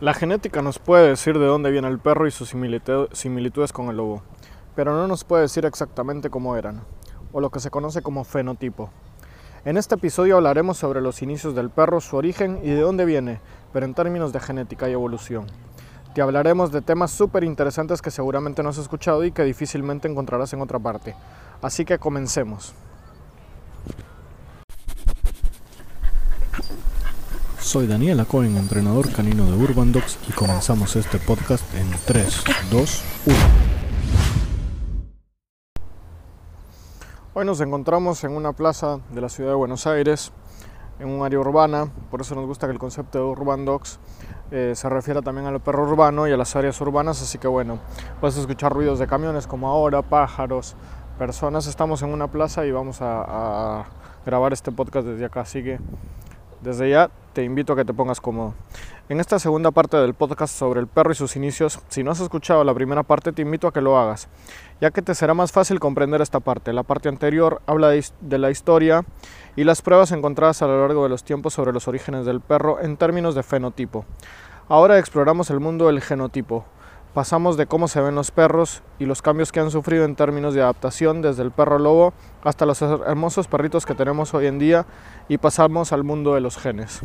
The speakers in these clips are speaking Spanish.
La genética nos puede decir de dónde viene el perro y sus similitudes con el lobo, pero no nos puede decir exactamente cómo eran, o lo que se conoce como fenotipo. En este episodio hablaremos sobre los inicios del perro, su origen y de dónde viene, pero en términos de genética y evolución. Te hablaremos de temas súper interesantes que seguramente no has escuchado y que difícilmente encontrarás en otra parte. Así que comencemos. Soy Daniel Cohen, entrenador canino de Urban Dogs y comenzamos este podcast en 3, 2, 1. Hoy nos encontramos en una plaza de la ciudad de Buenos Aires, en un área urbana, por eso nos gusta que el concepto de Urban Dogs eh, se refiera también al perro urbano y a las áreas urbanas, así que bueno, puedes escuchar ruidos de camiones como ahora, pájaros, personas. Estamos en una plaza y vamos a, a grabar este podcast desde acá, así que desde ya te invito a que te pongas cómodo. En esta segunda parte del podcast sobre el perro y sus inicios, si no has escuchado la primera parte, te invito a que lo hagas, ya que te será más fácil comprender esta parte. La parte anterior habla de, la historia y las pruebas encontradas a lo largo de los tiempos sobre los orígenes del perro en términos de fenotipo. Ahora exploramos el mundo del genotipo, Pasamos de cómo se ven los perros y los cambios que han sufrido en términos de adaptación desde el perro lobo hasta los hermosos perritos que tenemos hoy en día y pasamos al mundo de los genes.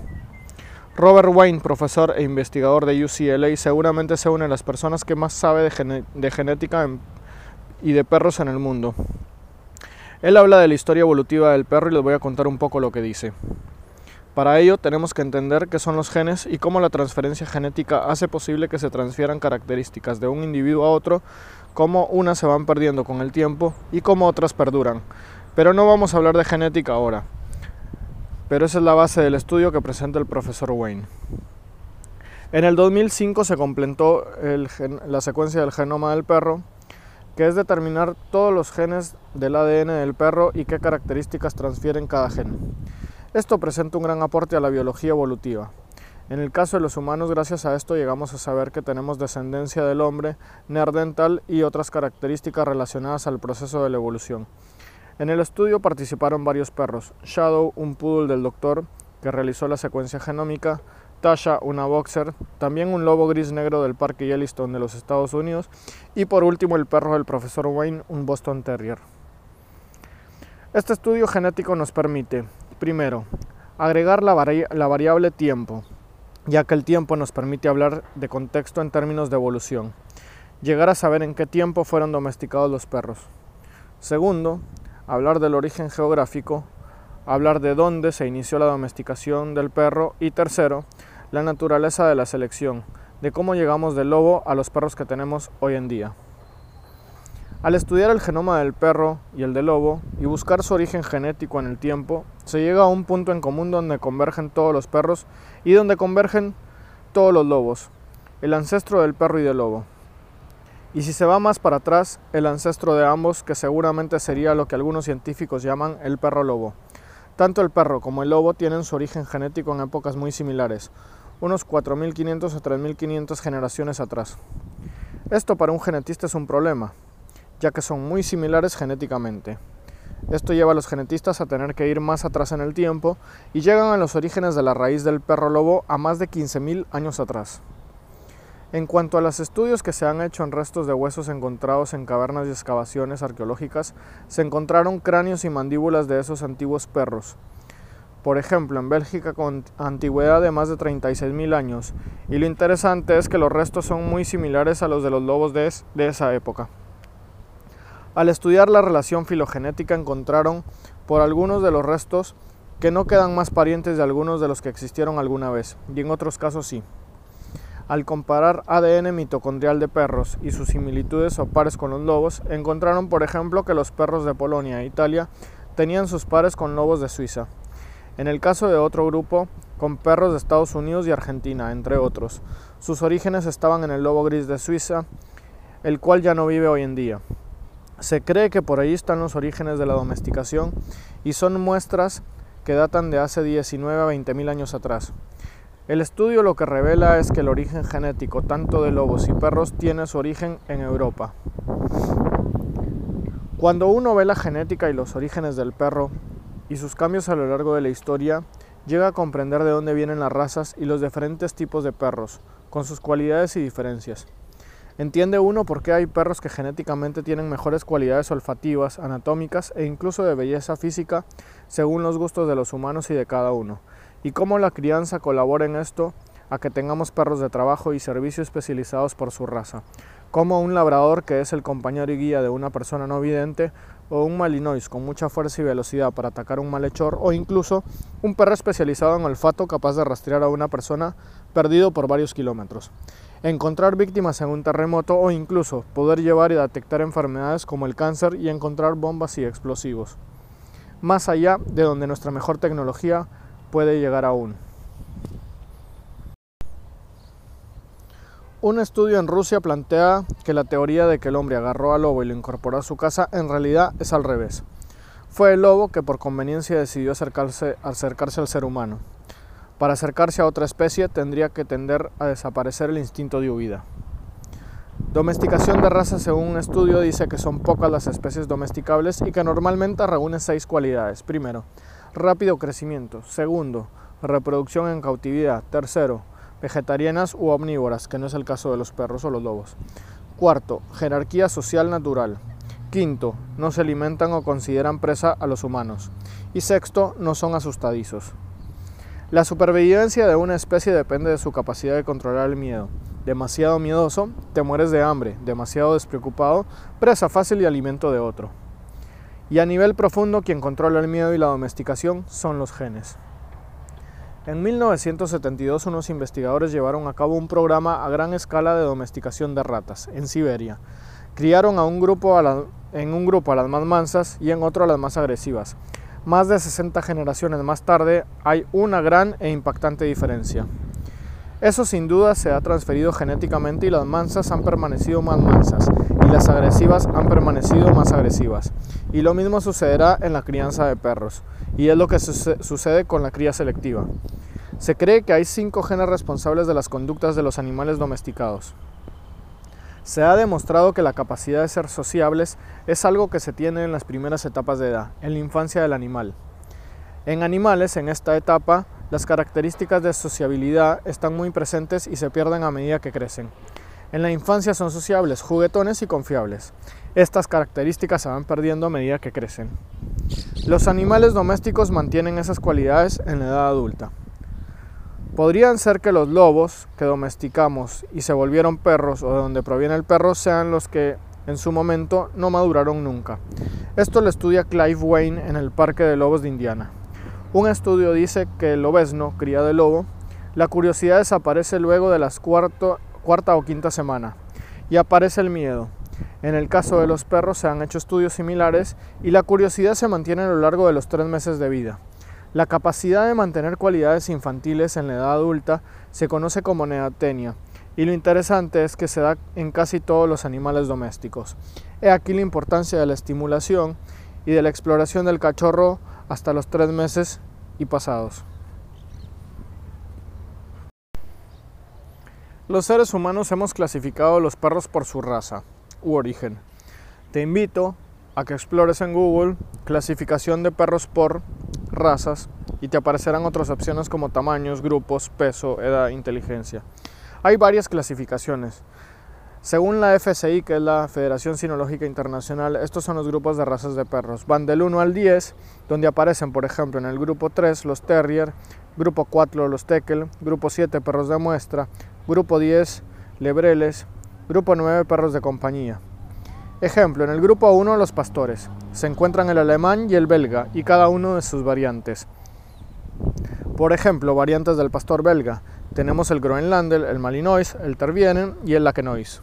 Robert Wayne, profesor e investigador de UCLA, seguramente se une a las personas que más sabe de, genética y de perros en el mundo. Él habla de la historia evolutiva del perro y les voy a contar un poco lo que dice. Para ello tenemos que entender qué son los genes y cómo la transferencia genética hace posible que se transfieran características de un individuo a otro, cómo unas se van perdiendo con el tiempo y cómo otras perduran. Pero no vamos a hablar de genética ahora. Pero esa es la base del estudio que presenta el profesor Wayne. En el 2005 se completó la secuencia del genoma del perro, que es determinar todos los genes del ADN del perro y qué características transfieren cada gen. Esto presenta un gran aporte a la biología evolutiva. En el caso de los humanos, gracias a esto llegamos a saber que tenemos descendencia del hombre, neandertal y otras características relacionadas al proceso de la evolución. En el estudio participaron varios perros, Shadow, un poodle del doctor que realizó la secuencia genómica, Tasha, una boxer, también un lobo gris negro del Parque Yellowstone de los Estados Unidos y por último el perro del profesor Wayne, un Boston Terrier. Este estudio genético nos permite Primero, agregar la, variable tiempo, ya que el tiempo nos permite hablar de contexto en términos de evolución. Llegar a saber en qué tiempo fueron domesticados los perros. Segundo, hablar del origen geográfico, hablar de dónde se inició la domesticación del perro. Y tercero, la naturaleza de la selección, de cómo llegamos del lobo a los perros que tenemos hoy en día. Al estudiar el genoma del perro y el del lobo y buscar su origen genético en el tiempo, se llega a un punto en común donde convergen todos los perros y donde convergen todos los lobos, el ancestro del perro y del lobo. Y si se va más para atrás, el ancestro de ambos, que seguramente sería lo que algunos científicos llaman el perro lobo. Tanto el perro como el lobo tienen su origen genético en épocas muy similares, unos 4.500 o 3.500 generaciones atrás. Esto para un genetista es un problema, ya que son muy similares genéticamente. Esto lleva a los genetistas a tener que ir más atrás en el tiempo y llegan a los orígenes de la raíz del perro lobo a más de 15.000 años atrás. En cuanto a los estudios que se han hecho en restos de huesos encontrados en cavernas y excavaciones arqueológicas, se encontraron cráneos y mandíbulas de esos antiguos perros. Por ejemplo, en Bélgica con antigüedad de más de 36.000 años, y lo interesante es que los restos son muy similares a los de los lobos de, de esa época. Al estudiar la relación filogenética encontraron por algunos de los restos que no quedan más parientes de algunos de los que existieron alguna vez, y en otros casos sí. Al comparar ADN mitocondrial de perros y sus similitudes o pares con los lobos, encontraron por ejemplo que los perros de Polonia e Italia tenían sus pares con lobos de Suiza. En el caso de otro grupo, con perros de Estados Unidos y Argentina, entre otros. Sus orígenes estaban en el lobo gris de Suiza, el cual ya no vive hoy en día. Se cree que por ahí están los orígenes de la domesticación y son muestras que datan de hace 19 a 20 mil años atrás. El estudio lo que revela es que el origen genético tanto de lobos y perros tiene su origen en Europa. Cuando uno ve la genética y los orígenes del perro y sus cambios a lo largo de la historia, llega a comprender de dónde vienen las razas y los diferentes tipos de perros, con sus cualidades y diferencias. Entiende uno por qué hay perros que genéticamente tienen mejores cualidades olfativas, anatómicas e incluso de belleza física según los gustos de los humanos y de cada uno, y cómo la crianza colabora en esto a que tengamos perros de trabajo y servicio especializados por su raza, como un labrador que es el compañero y guía de una persona no vidente, o un malinois con mucha fuerza y velocidad para atacar un malhechor, o incluso un perro especializado en olfato capaz de rastrear a una persona perdido por varios kilómetros encontrar víctimas en un terremoto o incluso poder llevar y detectar enfermedades como el cáncer y encontrar bombas y explosivos, más allá de donde nuestra mejor tecnología puede llegar aún. Un estudio en Rusia plantea que la teoría de que el hombre agarró al lobo y lo incorporó a su casa en realidad es al revés. Fue el lobo que por conveniencia decidió acercarse, acercarse al ser humano. Para acercarse a otra especie tendría que tender a desaparecer el instinto de huida. Domesticación de razas según un estudio dice que son pocas las especies domesticables y que normalmente reúnen seis cualidades. Primero, rápido crecimiento. Segundo, reproducción en cautividad. Tercero, vegetarianas u omnívoras, que no es el caso de los perros o los lobos. Cuarto, jerarquía social natural. Quinto, no se alimentan o consideran presa a los humanos. Y sexto, no son asustadizos. La supervivencia de una especie depende de su capacidad de controlar el miedo. Demasiado miedoso, te mueres de hambre. Demasiado despreocupado, presa fácil y alimento de otro. Y a nivel profundo, quien controla el miedo y la domesticación son los genes. En 1972 unos investigadores llevaron a cabo un programa a gran escala de domesticación de ratas en Siberia. Criaron a un grupo en un grupo a las más mansas y en otro a las más agresivas más de 60 generaciones más tarde hay una gran e impactante diferencia. Eso sin duda se ha transferido genéticamente y las mansas han permanecido más mansas y las agresivas han permanecido más agresivas. Y lo mismo sucederá en la crianza de perros y es lo que sucede con la cría selectiva. Se cree que hay cinco genes responsables de las conductas de los animales domesticados. Se ha demostrado que la capacidad de ser sociables es algo que se tiene en las primeras etapas de edad, en la infancia del animal. En animales, en esta etapa, las características de sociabilidad están muy presentes y se pierden a medida que crecen. En la infancia son sociables, juguetones y confiables. Estas características se van perdiendo a medida que crecen. Los animales domésticos mantienen esas cualidades en la edad adulta. Podrían ser que los lobos que domesticamos y se volvieron perros o de donde proviene el perro sean los que en su momento no maduraron nunca. Esto lo estudia Clive Wayne en el Parque de Lobos de Indiana. Un estudio dice que el lobesno, cría de lobo, la curiosidad desaparece luego de la cuarta o quinta semana y aparece el miedo. En el caso de los perros se han hecho estudios similares y la curiosidad se mantiene a lo largo de los tres meses de vida. La capacidad de mantener cualidades infantiles en la edad adulta se conoce como neotenia y lo interesante es que se da en casi todos los animales domésticos. He aquí la importancia de la estimulación y de la exploración del cachorro hasta los tres meses y pasados. Los seres humanos hemos clasificado a los perros por su raza u origen. Te invito a que explores en Google clasificación de perros por razas y te aparecerán otras opciones como tamaños, grupos, peso, edad, inteligencia. Hay varias clasificaciones. Según la FCI, que es la Federación Sinológica Internacional, estos son los grupos de razas de perros. Van del 1 al 10, donde aparecen, por ejemplo, en el grupo 3 los Terrier, grupo 4 los Teckel, grupo 7 perros de muestra, grupo 10 Lebreles, grupo 9 perros de compañía. Ejemplo, en el grupo 1 los pastores. Se encuentran el alemán y el belga y cada uno de sus variantes. Por ejemplo, variantes del pastor belga. Tenemos el Groenlander, el Malinois, el Tervienen y el Lakenois.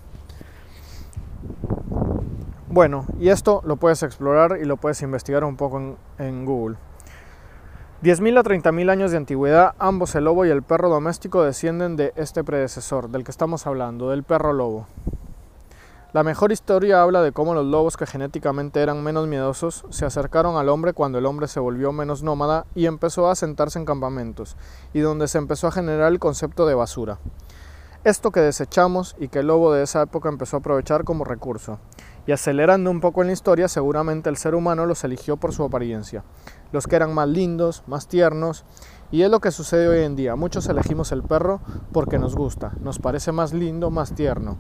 Bueno, y esto lo puedes explorar y lo puedes investigar un poco en, en Google. 10.000 a 30.000 años de antigüedad, ambos el lobo y el perro doméstico descienden de este predecesor, del que estamos hablando, del perro lobo. La mejor historia habla de cómo los lobos que genéticamente eran menos miedosos se acercaron al hombre cuando el hombre se volvió menos nómada y empezó a sentarse en campamentos, y donde se empezó a generar el concepto de basura. Esto que desechamos y que el lobo de esa época empezó a aprovechar como recurso. Y acelerando un poco en la historia, seguramente el ser humano los eligió por su apariencia. Los que eran más lindos, más tiernos Y es lo que sucede hoy en día. Muchos elegimos el perro porque nos gusta, nos parece más lindo, más tierno.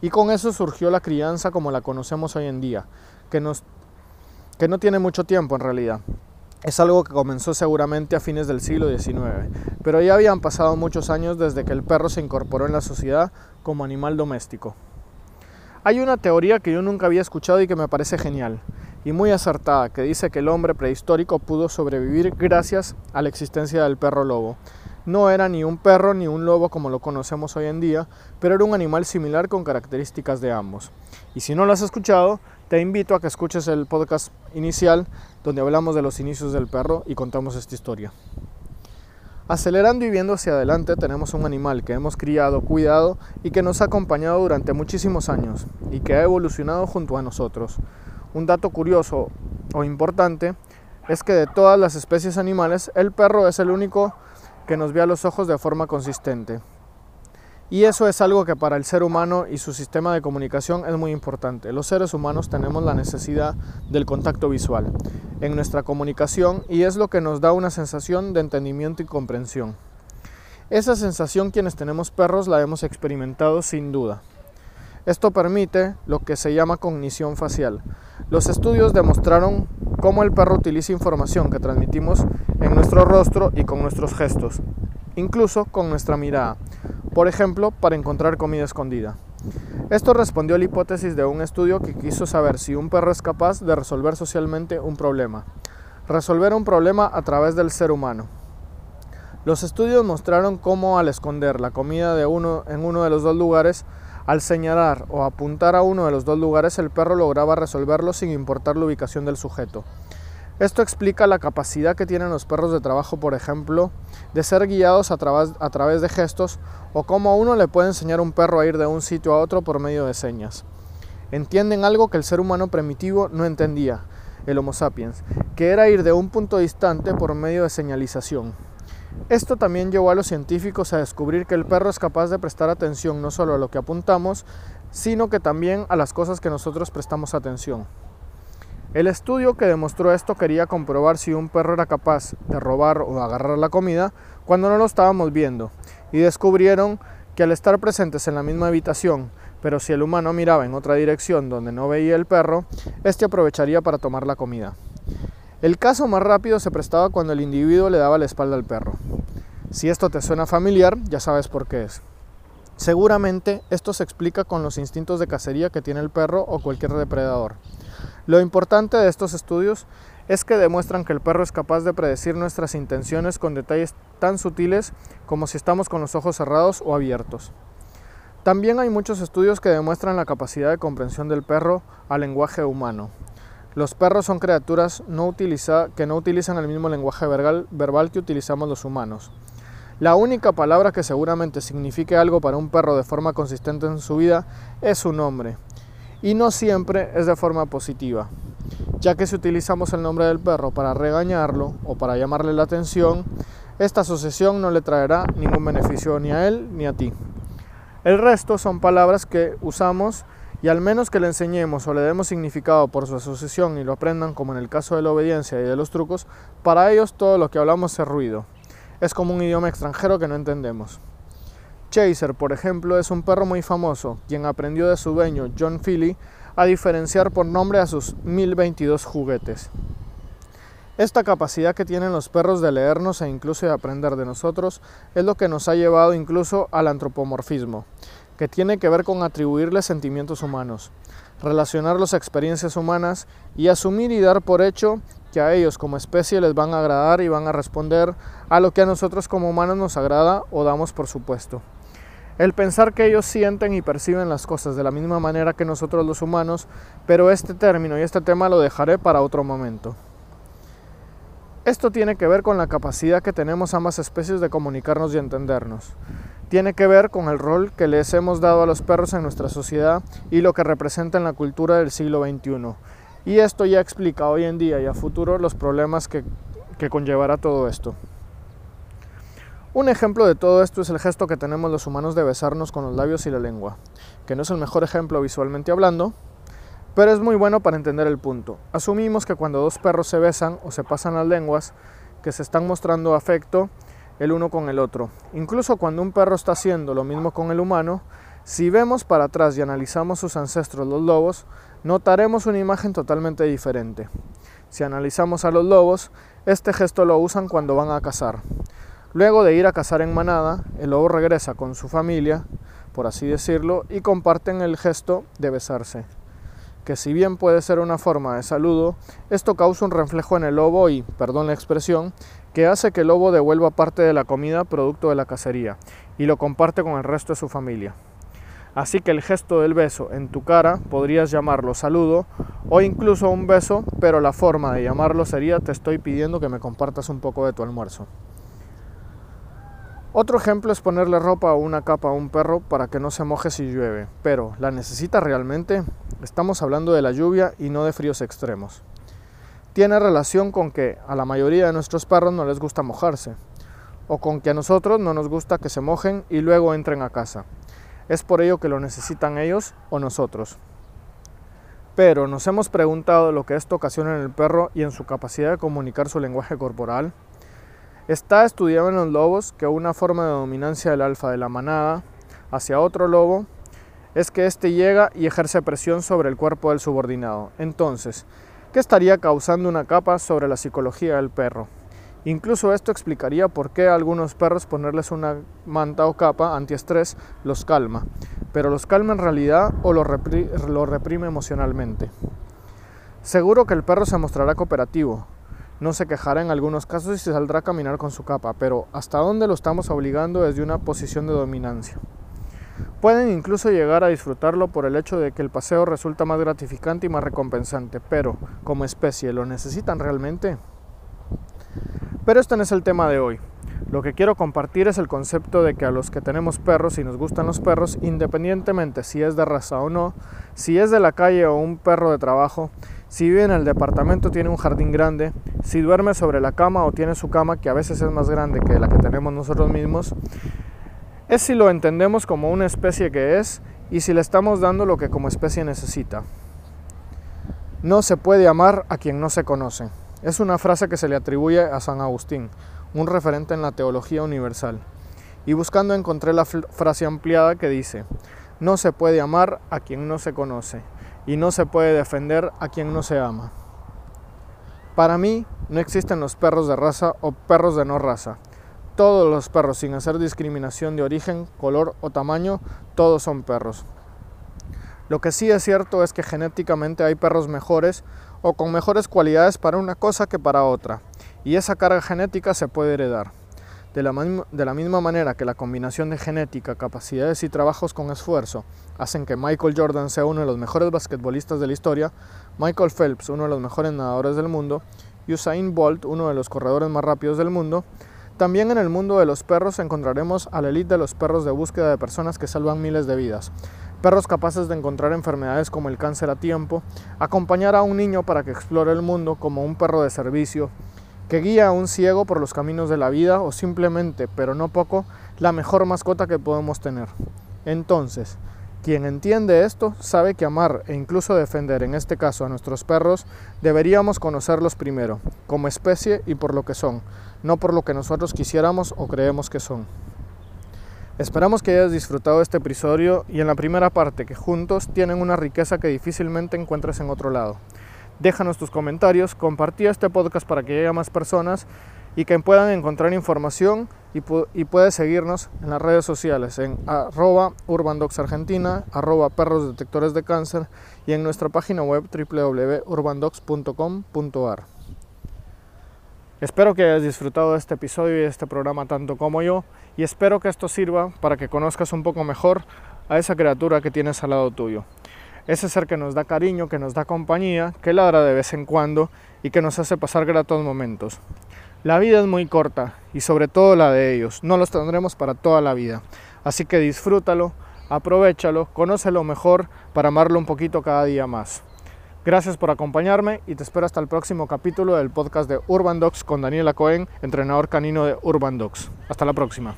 Y con eso surgió la crianza como la conocemos hoy en día, que, nos, que no tiene mucho tiempo en realidad. Es algo que comenzó seguramente a fines del siglo XIX, pero ya habían pasado muchos años desde que el perro se incorporó en la sociedad como animal doméstico. Hay una teoría que yo nunca había escuchado y que me parece genial y muy acertada, que dice que el hombre prehistórico pudo sobrevivir gracias a la existencia del perro lobo. No era ni un perro ni un lobo como lo conocemos hoy en día, pero era un animal similar con características de ambos. Y si no lo has escuchado, te invito a que escuches el podcast inicial donde hablamos de los inicios del perro y contamos esta historia. Acelerando y viendo hacia adelante tenemos un animal que hemos criado, cuidado y que nos ha acompañado durante muchísimos años y que ha evolucionado junto a nosotros. Un dato curioso o importante es que de todas las especies animales el perro es el único que nos ve a los ojos de forma consistente. Y eso es algo que para el ser humano y su sistema de comunicación es muy importante. Los seres humanos tenemos la necesidad del contacto visual en nuestra comunicación y es lo que nos da una sensación de entendimiento y comprensión. Esa sensación quienes tenemos perros la hemos experimentado sin duda. Esto permite lo que se llama cognición facial. Los estudios demostraron cómo el perro utiliza información que transmitimos en nuestro rostro y con nuestros gestos, incluso con nuestra mirada por ejemplo, para encontrar comida escondida. Esto respondió a la hipótesis de un estudio que quiso saber si un perro es capaz de resolver socialmente un problema, resolver un problema a través del ser humano. Los estudios mostraron cómo al esconder la comida de uno en uno de los dos lugares, al señalar o apuntar a uno de los dos lugares, el perro lograba resolverlo sin importar la ubicación del sujeto. Esto explica la capacidad que tienen los perros de trabajo, por ejemplo, de ser guiados a través, de gestos o cómo uno le puede enseñar a un perro a ir de un sitio a otro por medio de señas. Entienden algo que el ser humano primitivo no entendía, el Homo sapiens, que era ir de un punto distante por medio de señalización. Esto también llevó a los científicos a descubrir que el perro es capaz de prestar atención no solo a lo que apuntamos, sino que también a las cosas que nosotros prestamos atención. El estudio que demostró esto quería comprobar si un perro era capaz de robar o agarrar la comida cuando no lo estábamos viendo y descubrieron que al estar presentes en la misma habitación, pero si el humano miraba en otra dirección donde no veía el perro, éste aprovecharía para tomar la comida. El caso más rápido se prestaba cuando el individuo le daba la espalda al perro. Si esto te suena familiar, ya sabes por qué es. Seguramente esto se explica con los instintos de cacería que tiene el perro o cualquier depredador. Lo importante de estos estudios es que demuestran que el perro es capaz de predecir nuestras intenciones con detalles tan sutiles como si estamos con los ojos cerrados o abiertos. También hay muchos estudios que demuestran la capacidad de comprensión del perro al lenguaje humano. Los perros son criaturas que no utilizan el mismo lenguaje verbal que utilizamos los humanos. La única palabra que seguramente signifique algo para un perro de forma consistente en su vida es su nombre y no siempre es de forma positiva, ya que si utilizamos el nombre del perro para regañarlo o para llamarle la atención, esta asociación no le traerá ningún beneficio ni a él ni a ti. El resto son palabras que usamos y al menos que le enseñemos o le demos significado por su asociación y lo aprendan como en el caso de la obediencia y de los trucos, para ellos todo lo que hablamos es ruido. Es como un idioma extranjero que no entendemos. Chaser, por ejemplo, es un perro muy famoso, quien aprendió de su dueño, John Philly, a diferenciar por nombre a sus 1022 juguetes. Esta capacidad que tienen los perros de leernos e incluso de aprender de nosotros es lo que nos ha llevado incluso al antropomorfismo, que tiene que ver con atribuirles sentimientos humanos, relacionarlos a experiencias humanas y asumir y dar por hecho que a ellos como especie les van a agradar y van a responder a lo que a nosotros como humanos nos agrada o damos por supuesto. El pensar que ellos sienten y perciben las cosas de la misma manera que nosotros los humanos, pero este término y este tema lo dejaré para otro momento. Esto tiene que ver con la capacidad que tenemos ambas especies de comunicarnos y entendernos. Tiene que ver con el rol que les hemos dado a los perros en nuestra sociedad y lo que representa en la cultura del siglo XXI. Y esto ya explica hoy en día y a futuro los problemas que, que conllevará todo esto. Un ejemplo de todo esto es el gesto que tenemos los humanos de besarnos con los labios y la lengua, que no es el mejor ejemplo visualmente hablando, pero es muy bueno para entender el punto. Asumimos que cuando dos perros se besan o se pasan las lenguas, que se están mostrando afecto el uno con el otro. Incluso cuando un perro está haciendo lo mismo con el humano, si vemos para atrás y analizamos sus ancestros los lobos, notaremos una imagen totalmente diferente. Si analizamos a los lobos, este gesto lo usan cuando van a cazar. Luego de ir a cazar en manada, el lobo regresa con su familia, por así decirlo, y comparten el gesto de besarse. Que si bien puede ser una forma de saludo, esto causa un reflejo en el lobo y, perdón la expresión, que hace que el lobo devuelva parte de la comida producto de la cacería y lo comparte con el resto de su familia. Así que el gesto del beso en tu cara podrías llamarlo saludo o incluso un beso, pero la forma de llamarlo sería te estoy pidiendo que me compartas un poco de tu almuerzo. Otro ejemplo es ponerle ropa o una capa a un perro para que no se moje si llueve, pero ¿la necesita realmente? Estamos hablando de la lluvia y no de fríos extremos. Tiene relación con que a la mayoría de nuestros perros no les gusta mojarse, o con que a nosotros no nos gusta que se mojen y luego entren a casa. Es por ello que lo necesitan ellos o nosotros. Pero nos hemos preguntado lo que esto ocasiona en el perro y en su capacidad de comunicar su lenguaje corporal. Está estudiado en los lobos que una forma de dominancia del alfa de la manada hacia otro lobo es que éste llega y ejerce presión sobre el cuerpo del subordinado. Entonces, ¿qué estaría causando una capa sobre la psicología del perro? Incluso esto explicaría por qué a algunos perros ponerles una manta o capa antiestrés los calma, pero los calma en realidad o lo, reprime emocionalmente. Seguro que el perro se mostrará cooperativo, no se quejará en algunos casos y se saldrá a caminar con su capa, pero ¿hasta dónde lo estamos obligando desde una posición de dominancia? Pueden incluso llegar a disfrutarlo por el hecho de que el paseo resulta más gratificante y más recompensante, pero como especie, ¿lo necesitan realmente? Pero este no es el tema de hoy. Lo que quiero compartir es el concepto de que a los que tenemos perros y nos gustan los perros, independientemente si es de raza o no, si es de la calle o un perro de trabajo, si vive en el departamento tiene un jardín grande, si duerme sobre la cama o tiene su cama que a veces es más grande que la que tenemos nosotros mismos, es si lo entendemos como una especie que es y si le estamos dando lo que como especie necesita. No se puede amar a quien no se conoce. Es una frase que se le atribuye a San Agustín, un referente en la teología universal. Y buscando encontré la frase ampliada que dice, no se puede amar a quien no se conoce y no se puede defender a quien no se ama. Para mí no existen los perros de raza o perros de no raza. Todos los perros, sin hacer discriminación de origen, color o tamaño, todos son perros. Lo que sí es cierto es que genéticamente hay perros mejores o con mejores cualidades para una cosa que para otra, y esa carga genética se puede heredar. De la, de la, misma manera que la combinación de genética, capacidades y trabajos con esfuerzo hacen que Michael Jordan sea uno de los mejores basquetbolistas de la historia, Michael Phelps uno de los mejores nadadores del mundo, y Usain Bolt uno de los corredores más rápidos del mundo, también en el mundo de los perros encontraremos a la élite de los perros de búsqueda de personas que salvan miles de vidas, perros capaces de encontrar enfermedades como el cáncer a tiempo, acompañar a un niño para que explore el mundo como un perro de servicio, que guía a un ciego por los caminos de la vida o simplemente, pero no poco, la mejor mascota que podemos tener. Entonces, quien entiende esto sabe que amar e incluso defender, en este caso a nuestros perros, deberíamos conocerlos primero, como especie y por lo que son, no por lo que nosotros quisiéramos o creemos que son. Esperamos que hayas disfrutado este episodio y en la primera parte que juntos tienen una riqueza que difícilmente encuentres en otro lado. Déjanos tus comentarios, compartí este podcast para que llegue a más personas y que puedan encontrar información y, y puedes seguirnos en las redes sociales en arroba urbandoxargentina, arroba perros detectores de cáncer y en nuestra página web www.urbandox.com.ar. Espero que hayas disfrutado de este episodio y de este programa tanto como yo y espero que esto sirva para que conozcas un poco mejor a esa criatura que tienes al lado tuyo. Ese ser que nos da cariño, que nos da compañía, que ladra de vez en cuando y que nos hace pasar gratos momentos. La vida es muy corta y sobre todo la de ellos. No los tendremos para toda la vida. Así que disfrútalo, aprovechalo, conócelo mejor para amarlo un poquito cada día más. Gracias por acompañarme y te espero hasta el próximo capítulo del podcast de Urban Dogs con Daniela Cohen, entrenador canino de Urban Dogs. Hasta la próxima.